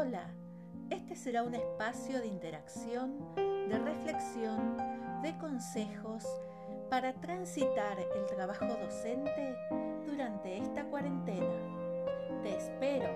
Hola, este será un espacio de interacción, de reflexión, de consejos para transitar el trabajo docente durante esta cuarentena. Te espero.